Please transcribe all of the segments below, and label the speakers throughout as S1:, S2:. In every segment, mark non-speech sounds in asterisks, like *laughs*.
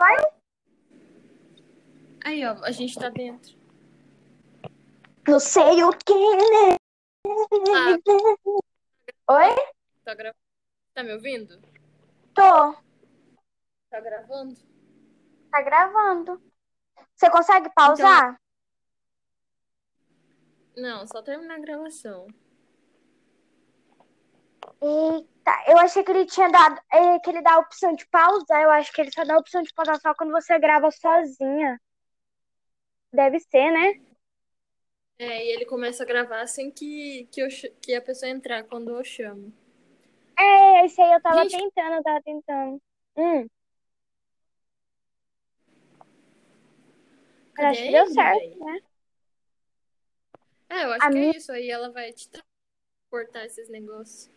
S1: Vai?
S2: Aí, ó, a gente tá dentro.
S1: Não sei o que, né? Oi?
S2: Tá gravando? Tá me ouvindo?
S1: Tô.
S2: Tá gravando?
S1: Tá gravando. Você consegue pausar?
S2: Não, só terminar a gravação.
S1: Eita, eu achei que ele tinha dado. é, Que ele dá a opção de pausar. Eu acho que ele só dá a opção de pausar só quando você grava sozinha. Deve ser, né?
S2: É, e ele começa a gravar assim que, que, eu, que a pessoa entrar quando eu chamo.
S1: É, esse aí eu tava
S2: Gente.
S1: tentando, eu tava tentando. Hum, mas acho
S2: Cadê
S1: que deu certo, né?
S2: É, eu acho
S1: A
S2: que
S1: minha-
S2: é isso. Aí ela vai te cortar esses negócios.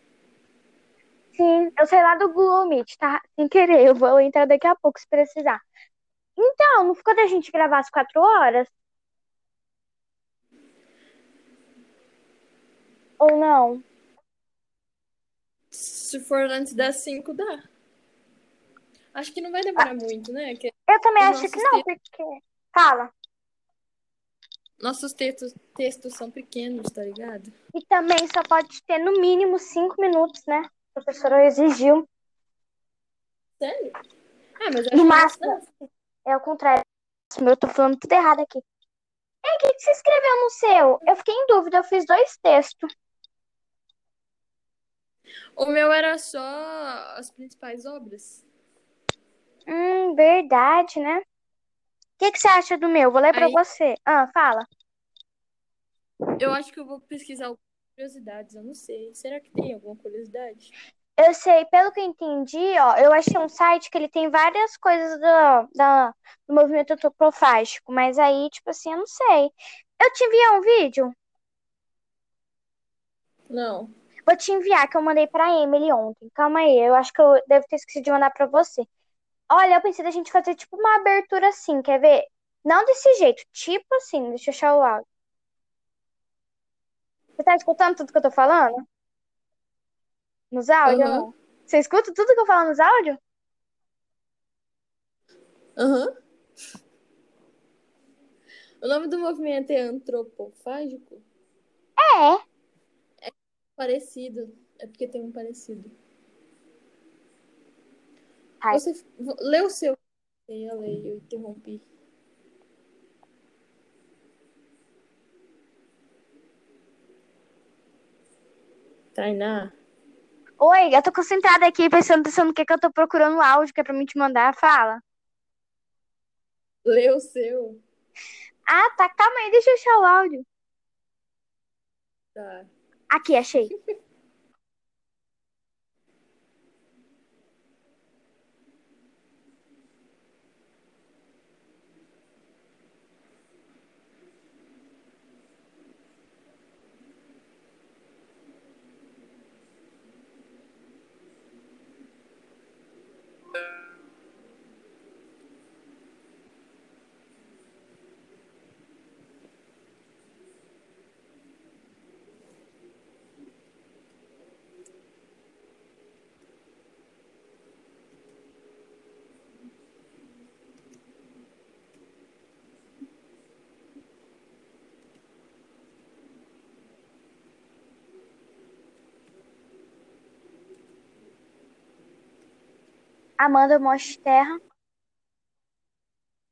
S1: Sim, eu sei lá do Google Meet, tá? Sem querer, eu vou entrar daqui a pouco se precisar. Então, não ficou da gente gravar às quatro horas? Ou não?
S2: Se for antes das 5, dá. Acho que não vai demorar muito, né? Que
S1: Eu também acho que não, porque. Fala.
S2: nossos textos, textos são pequenos, tá ligado?
S1: E também só pode ter no mínimo cinco minutos, né? A professora exigiu.
S2: Sério? Ah, mas eu
S1: No
S2: acho que
S1: máximo. É o contrário. Eu tô falando tudo errado aqui. E o que que você escreveu no seu? Eu fiquei em dúvida, eu fiz dois textos.
S2: O meu era só as principais obras.
S1: Hum, verdade, né? O que que você acha do meu? Vou ler pra
S2: Aí-
S1: você. Ah, fala.
S2: Eu acho que eu vou pesquisar algumas curiosidades, eu não sei. Será que tem alguma curiosidade?
S1: Eu sei, pelo que eu entendi, ó, eu achei um site que ele tem várias coisas do, da, do movimento antropofágico, mas aí, tipo assim, eu não sei. Eu te enviei um vídeo?
S2: Não.
S1: Vou te enviar, que eu mandei pra Emily ontem. Calma aí, eu acho que eu devo ter esquecido de mandar pra você. Olha, eu pensei da gente fazer tipo uma abertura assim, quer ver? Não desse jeito, tipo assim, deixa eu achar o áudio. Você tá escutando tudo que eu tô falando? Nos áudios? não? Você escuta tudo que eu falo nos áudios?
S2: Aham. O nome do movimento é antropofágico?
S1: É.
S2: Parecido. É porque tem um parecido.
S1: Ai.
S2: Você lê o seu. Eu ler, eu interrompi. Tainá.
S1: Oi, eu tô concentrada aqui pensando, pensando o que que eu tô procurando o áudio que é pra mim te mandar. Fala.
S2: Lê o seu.
S1: Ah, tá, calma aí, deixa eu achar o áudio.
S2: Tá.
S1: Aqui, achei. *laughs* Amanda Mostre Terra.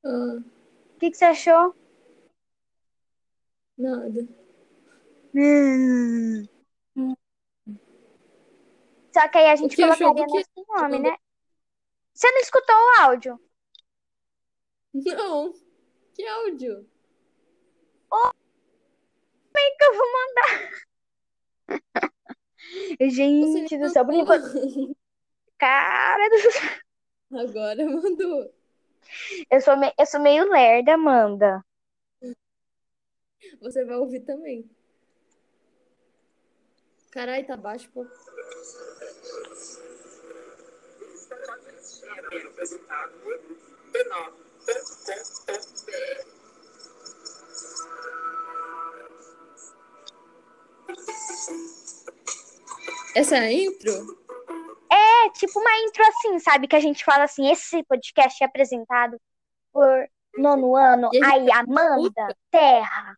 S2: Ah,
S1: O que que você achou?
S2: nada.
S1: Só que aí a gente
S2: que achou
S1: colocaria
S2: do quê?
S1: nosso nome, né? Você não escutou o áudio?
S2: Não. Que áudio?
S1: Como é que eu vou mandar? Gente do céu, por enquanto. *laughs* Cara do céu.
S2: Agora mandou.
S1: Eu sou, me... eu sou meio lerda, Amanda.
S2: Você vai ouvir também. Caralho, tá baixo, pô. Essa é a intro?
S1: É, tipo uma intro assim, sabe? Que a gente fala assim, esse podcast é apresentado por nono ano, aí Amanda, Terra.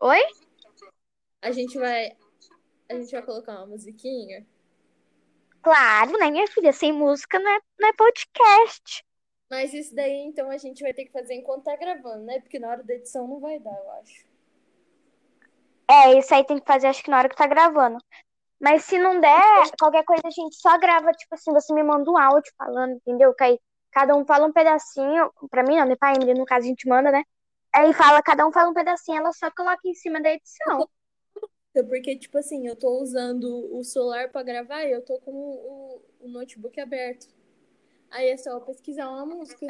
S1: Oi?
S2: A gente vai. A gente vai colocar uma musiquinha.
S1: Claro, né, minha filha? Sem música não é, não é podcast.
S2: Mas isso daí, então, a gente vai ter que fazer enquanto tá gravando, né? Porque na hora da edição não vai dar, eu acho.
S1: É, isso aí tem que fazer, acho que na hora que tá gravando. Mas se não der, qualquer coisa a gente só grava, tipo assim, você me manda um áudio falando, entendeu? Que aí cada um fala um pedacinho. Pra mim, não, né? Pra Emily, no caso, a gente manda, né? Aí fala, cada um fala um pedacinho, ela só coloca em cima da edição.
S2: Então, Porque, tipo assim, eu tô usando o celular pra gravar e eu tô com o, o notebook aberto. Aí é só pesquisar uma música.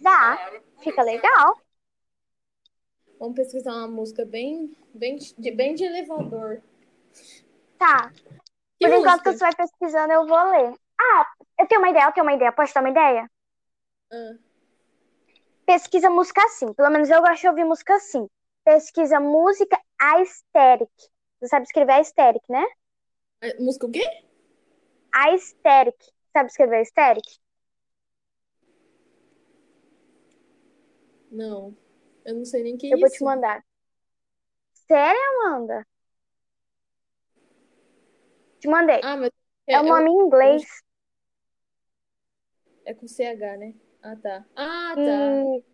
S1: Dá, fica legal.
S2: Vamos pesquisar uma música bem, bem, de, bem de elevador.
S1: Tá.
S2: Que
S1: Por enquanto
S2: música?
S1: você vai pesquisando, eu vou ler. Ah, eu tenho uma ideia, eu tenho uma ideia. Posso dar uma ideia?
S2: Ah,
S1: Pesquisa música assim. Pelo menos eu gosto de ouvir música assim. Pesquisa música aesthetic. Você sabe escrever aesthetic, né?
S2: é, música o quê?
S1: Aesthetic. Sabe escrever aesthetic?
S2: Não. Eu não sei nem que
S1: Eu vou
S2: isso.
S1: te mandar. Sério, Amanda? Te mandei.
S2: Ah, mas
S1: É o nome em inglês.
S2: é com CH, né? Ah, tá. Ah, tá.
S1: E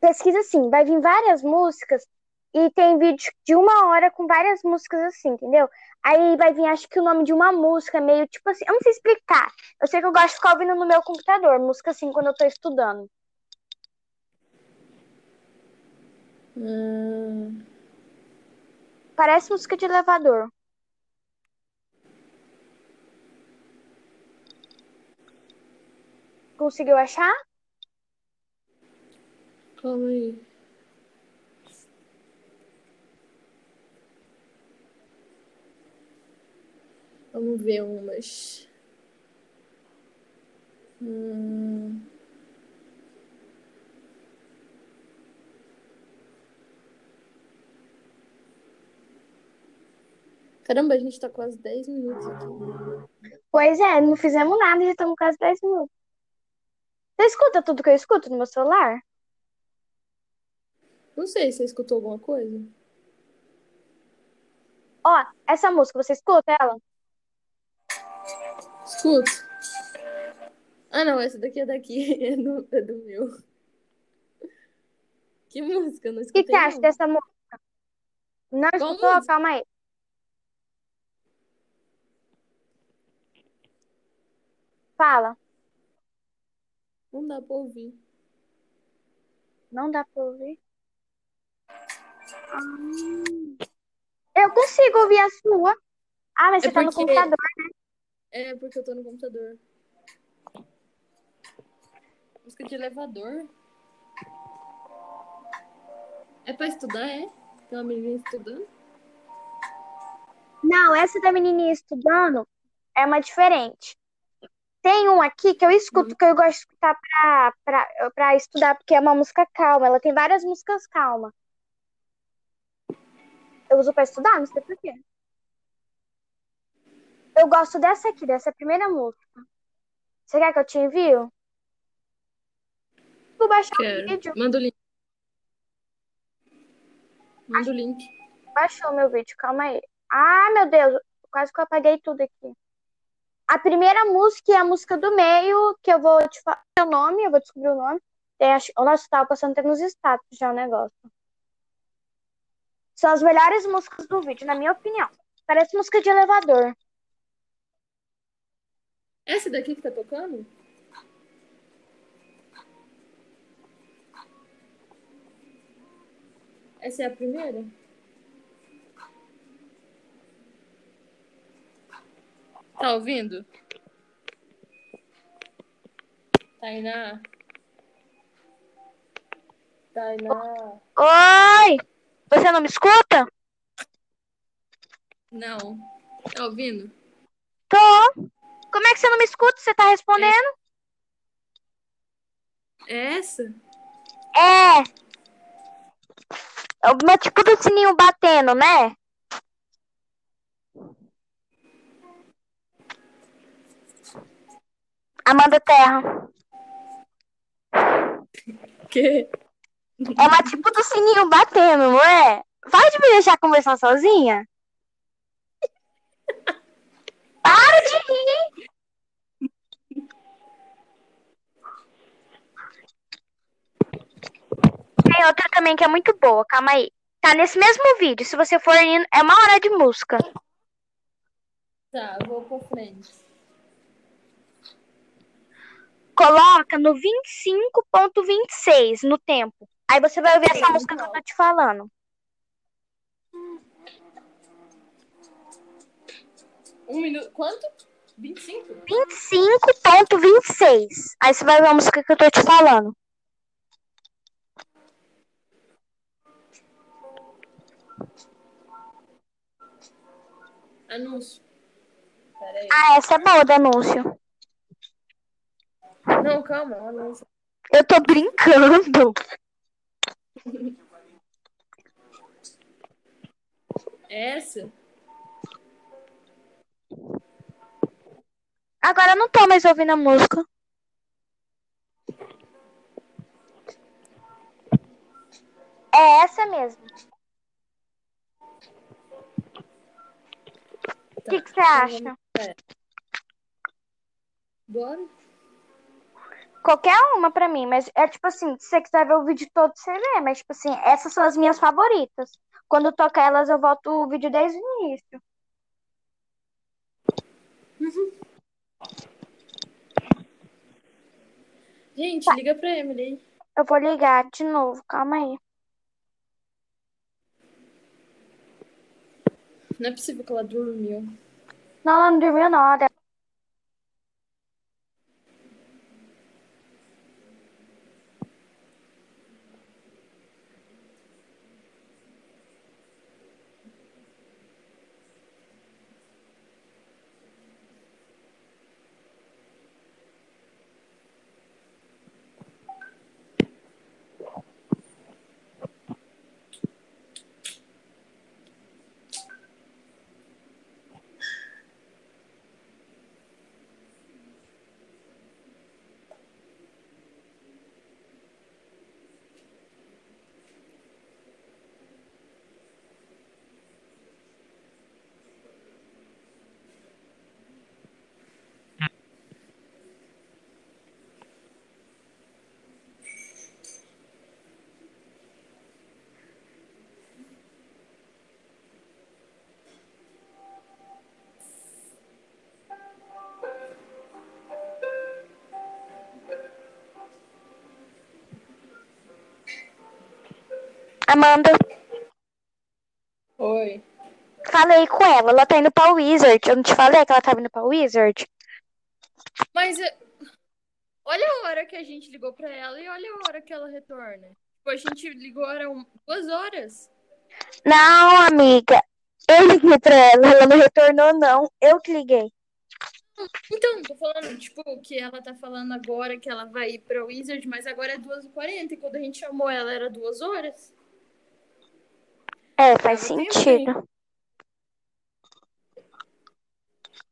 S1: pesquisa assim, vai vir várias músicas e tem vídeo de uma hora com várias músicas assim, entendeu? Aí vai vir, acho que o nome de uma música, meio tipo assim, eu não sei explicar. Eu sei que eu gosto de ficar ouvindo no meu computador, música assim, quando eu tô estudando.
S2: Ah,
S1: Parece música de elevador. Conseguiu achar?
S2: calma aí. Vamos ver umas. Hum, Caramba, a gente tá quase 10 minutos aqui.
S1: Pois é, não fizemos nada e já estamos quase 10 minutos. Você escuta tudo que eu escuto no meu celular?
S2: Não sei, você escutou alguma coisa?
S1: Ó, essa música, você escuta ela?
S2: Escuta. Ah, não, essa daqui é daqui, *laughs* é do, é do meu. Que música? Eu não
S1: O que, que
S2: escutei
S1: você acha dessa música? Não
S2: Qual
S1: escutou?
S2: música?
S1: Calma aí. Fala.
S2: Não dá pra ouvir.
S1: Não dá pra ouvir. Ah. Eu consigo ouvir a sua. Ah, mas
S2: É
S1: você tá no
S2: porque-
S1: computador.
S2: É porque eu tô no computador. Música de elevador. É pra estudar, é? Tem uma menina estudando?
S1: Não, essa da menininha estudando é uma diferente. Tem um aqui que eu escuto, que eu gosto de escutar pra, pra, pra estudar, porque é uma música calma. Ela tem várias músicas calmas. Eu uso pra estudar, não sei por quê. Eu gosto dessa aqui, dessa primeira música. Você quer que eu te envio? Vou baixar o vídeo.
S2: Manda o link. Manda o link.
S1: Baixou meu vídeo, calma aí. Ah, meu Deus, quase que eu apaguei tudo aqui. A primeira música é a música do meio, que eu vou te falar o nome, eu vou descobrir o nome. Tem, acho, tava passando até nos status já o negócio. São as melhores músicas do vídeo, na minha opinião. Parece música de elevador.
S2: Essa daqui que tá tocando? Essa é a primeira? Tá ouvindo? Tainá? Tainá?
S1: Oi! Você não me escuta?
S2: Não. Tá ouvindo?
S1: Tô. Como é que você não me escuta? Você tá respondendo?
S2: É essa?
S1: É. É uma tipo do sininho batendo, né? Amanda Terra.
S2: Que?
S1: É uma tipo do sininho batendo, não é? Vai de me deixar conversar sozinha? *laughs* Para de rir! Tem outra também que é muito boa, calma aí. Tá nesse mesmo vídeo, se você for indo, é uma hora de música.
S2: Tá, vou pra frente.
S1: Coloca no 25.26 no tempo. Aí você vai ouvir essa música que eu tô te falando.
S2: Um minuto. Quanto? 25?
S1: 25.26. Aí você vai ouvir a música que eu tô te falando.
S2: Anúncio.
S1: Ah, essa é boa do anúncio.
S2: Não, calma.
S1: Eu tô brincando.
S2: É Essa?
S1: Agora eu não tô mais ouvindo a música. É essa mesmo. O
S2: Tá.
S1: que você acha?
S2: é. Bora?
S1: Qualquer uma pra mim, mas é tipo assim, se você quiser ver o vídeo todo, você vê. Mas, tipo assim, essas são as minhas favoritas. Quando toca elas, eu volto o vídeo desde o início.
S2: Gente, liga pra Emily.
S1: Eu vou ligar de novo, calma aí.
S2: Não é possível que ela dormiu.
S1: Não, ela não dormiu não. ela- Amanda,
S2: Oi.
S1: falei com ela. Ela tá indo pra Wizard. Eu não te falei que ela tava indo pra Wizard?
S2: Mas olha a hora que a gente ligou pra ela e olha a hora que ela retorna. Tipo, a gente ligou eram duas horas.
S1: Não, amiga. Eu liguei pra ela. Ela não retornou, não. Eu que liguei.
S2: Então, tô falando, tipo, que ela tá falando agora que ela vai ir pra Wizard, mas agora é 2h40 e quando a gente chamou ela era duas horas.
S1: É, faz sentido.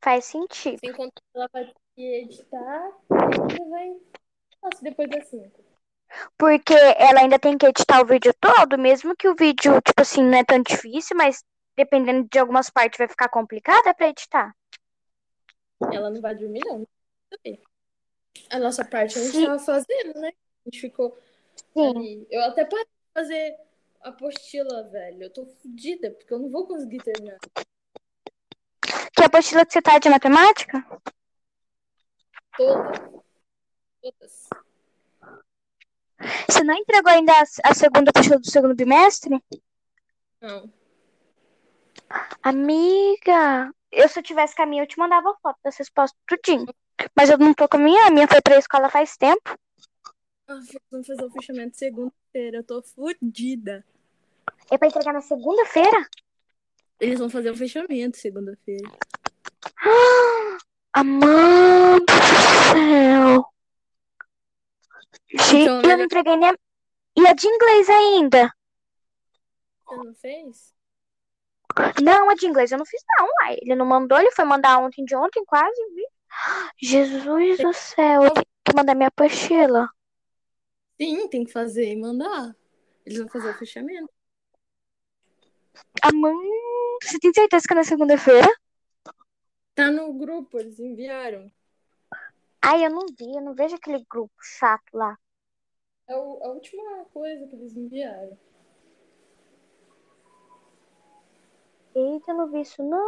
S1: Faz sentido.
S2: Que ela vai editar e ainda vai. Nossa, depois das 5.
S1: Porque ela ainda tem que editar o vídeo todo, mesmo que o vídeo, tipo assim, não é tão difícil, mas dependendo de algumas partes vai ficar complicado é pra editar.
S2: Ela não vai dormir, não. A nossa parte a gente
S1: Sim.
S2: tava fazendo, né? A gente ficou
S1: Sim.
S2: ali. Eu até parei de fazer apostila, velho. Eu tô fodida, porque eu não vou conseguir terminar.
S1: Que apostila que você tá de matemática?
S2: Todas. Todas.
S1: Você não entregou ainda a, a segunda apostila do segundo bimestre?
S2: Não.
S1: Amiga, eu se eu tivesse minha, eu te mandava foto das respostas tudinho. Mas eu não tô com a minha, a minha foi pra escola faz tempo.
S2: Ah, vamos fazer o fechamento segunda-feira. Eu tô fodida.
S1: É pra entregar na segunda-feira?
S2: Eles vão fazer o fechamento segunda-feira.
S1: Amanda do céu. Gente,
S2: Então,
S1: eu não entreguei nem a... E a de inglês ainda?
S2: Você não fez?
S1: Não, a de inglês eu não fiz não, uai. Ele não mandou, ele foi mandar ontem de ontem quase, vi. *gasps* Jesus do céu, eu tenho que mandar minha apostila.
S2: Sim, tem que fazer e mandar. Eles vão fazer o fechamento.
S1: Amanda, você tem certeza que é na segunda-feira?
S2: Tá no grupo, eles enviaram.
S1: Ai, eu não vi, eu não vejo aquele grupo chato lá.
S2: É o- a última coisa que eles enviaram.
S1: Eita, eu não vi isso não,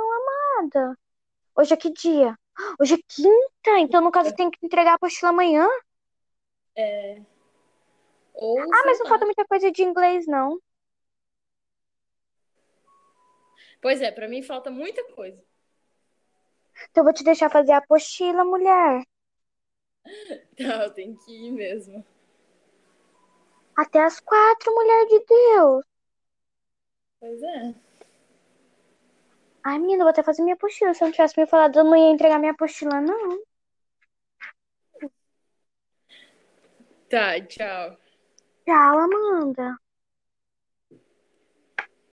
S1: amada. Hoje é que dia? Hoje é quinta, então no caso eu tenho que entregar a apostila amanhã.
S2: É. Ou,
S1: Ah, mas não falta muita coisa de inglês, não.
S2: Pois é, pra mim falta muita coisa.
S1: Então eu vou te deixar fazer a apostila, mulher. *laughs*
S2: Tá, eu tenho que ir mesmo.
S1: Até as quatro, mulher de Deus.
S2: Pois é.
S1: Ai, menina, eu vou até fazer minha apostila. Se eu não tivesse me falado, eu não ia entregar minha apostila, não.
S2: Tá, tchau.
S1: Tchau, Amanda.